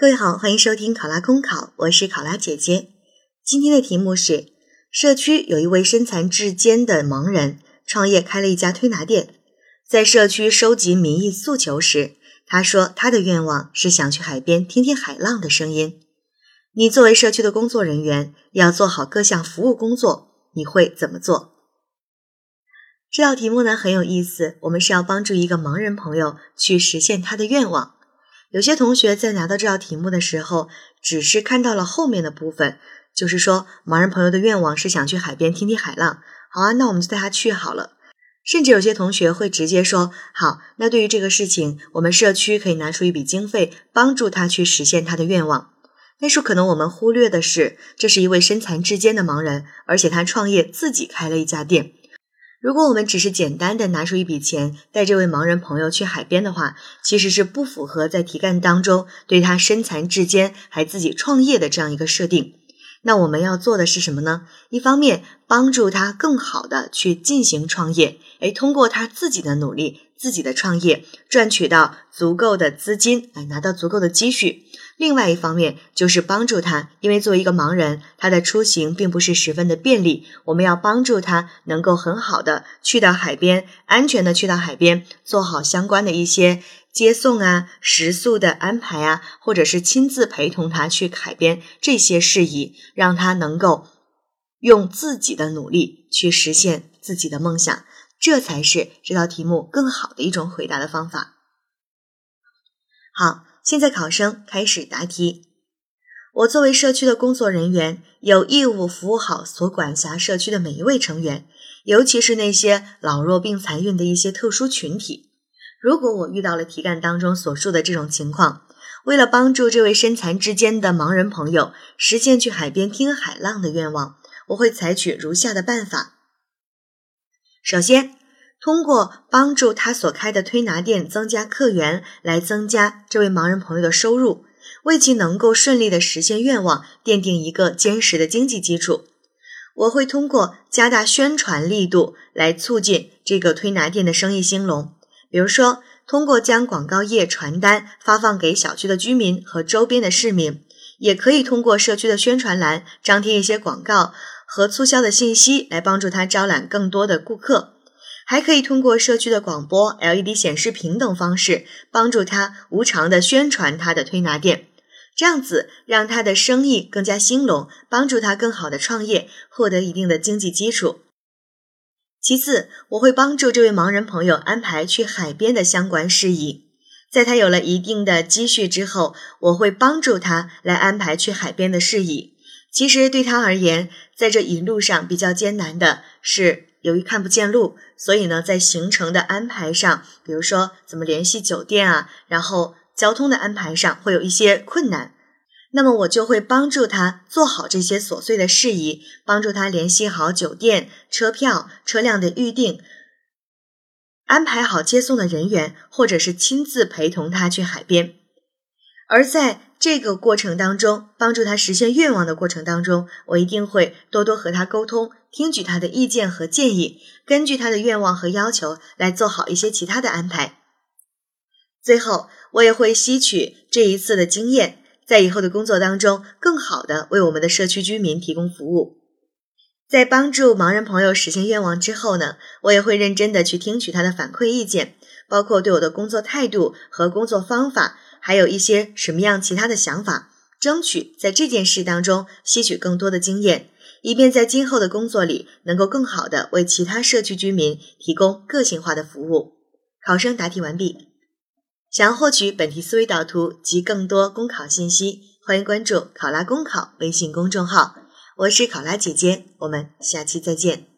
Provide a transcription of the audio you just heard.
各位好，欢迎收听考拉公考，我是考拉姐姐。今天的题目是：社区有一位身残志坚的盲人，创业开了一家推拿店。在社区收集民意诉求时，他说他的愿望是想去海边听听海浪的声音。你作为社区的工作人员，要做好各项服务工作，你会怎么做？这道题目呢很有意思，我们是要帮助一个盲人朋友去实现他的愿望。有些同学在拿到这道题目的时候，只是看到了后面的部分，就是说盲人朋友的愿望是想去海边听听海浪。好啊，那我们就带他去好了。甚至有些同学会直接说：“好，那对于这个事情，我们社区可以拿出一笔经费，帮助他去实现他的愿望。”但是可能我们忽略的是，这是一位身残志坚的盲人，而且他创业自己开了一家店。如果我们只是简单的拿出一笔钱带这位盲人朋友去海边的话，其实是不符合在题干当中对他身残志坚还自己创业的这样一个设定。那我们要做的是什么呢？一方面帮助他更好的去进行创业，哎，通过他自己的努力、自己的创业赚取到足够的资金，哎，拿到足够的积蓄。另外一方面就是帮助他，因为作为一个盲人，他的出行并不是十分的便利。我们要帮助他能够很好的去到海边，安全的去到海边，做好相关的一些接送啊、食宿的安排啊，或者是亲自陪同他去海边这些事宜，让他能够用自己的努力去实现自己的梦想，这才是这道题目更好的一种回答的方法。好。现在考生开始答题。我作为社区的工作人员，有义务服务好所管辖社区的每一位成员，尤其是那些老弱病残孕的一些特殊群体。如果我遇到了题干当中所述的这种情况，为了帮助这位身残志坚的盲人朋友实现去海边听海浪的愿望，我会采取如下的办法。首先，通过帮助他所开的推拿店增加客源，来增加这位盲人朋友的收入，为其能够顺利的实现愿望奠定一个坚实的经济基础。我会通过加大宣传力度来促进这个推拿店的生意兴隆。比如说，通过将广告页、传单发放给小区的居民和周边的市民，也可以通过社区的宣传栏张贴一些广告和促销的信息，来帮助他招揽更多的顾客。还可以通过社区的广播、LED 显示屏等方式，帮助他无偿的宣传他的推拿店，这样子让他的生意更加兴隆，帮助他更好的创业，获得一定的经济基础。其次，我会帮助这位盲人朋友安排去海边的相关事宜，在他有了一定的积蓄之后，我会帮助他来安排去海边的事宜。其实对他而言，在这一路上比较艰难的是。由于看不见路，所以呢，在行程的安排上，比如说怎么联系酒店啊，然后交通的安排上会有一些困难。那么我就会帮助他做好这些琐碎的事宜，帮助他联系好酒店、车票、车辆的预订，安排好接送的人员，或者是亲自陪同他去海边。而在这个过程当中，帮助他实现愿望的过程当中，我一定会多多和他沟通，听取他的意见和建议，根据他的愿望和要求来做好一些其他的安排。最后，我也会吸取这一次的经验，在以后的工作当中，更好的为我们的社区居民提供服务。在帮助盲人朋友实现愿望之后呢，我也会认真的去听取他的反馈意见，包括对我的工作态度和工作方法。还有一些什么样其他的想法，争取在这件事当中吸取更多的经验，以便在今后的工作里能够更好的为其他社区居民提供个性化的服务。考生答题完毕。想要获取本题思维导图及更多公考信息，欢迎关注“考拉公考”微信公众号。我是考拉姐姐，我们下期再见。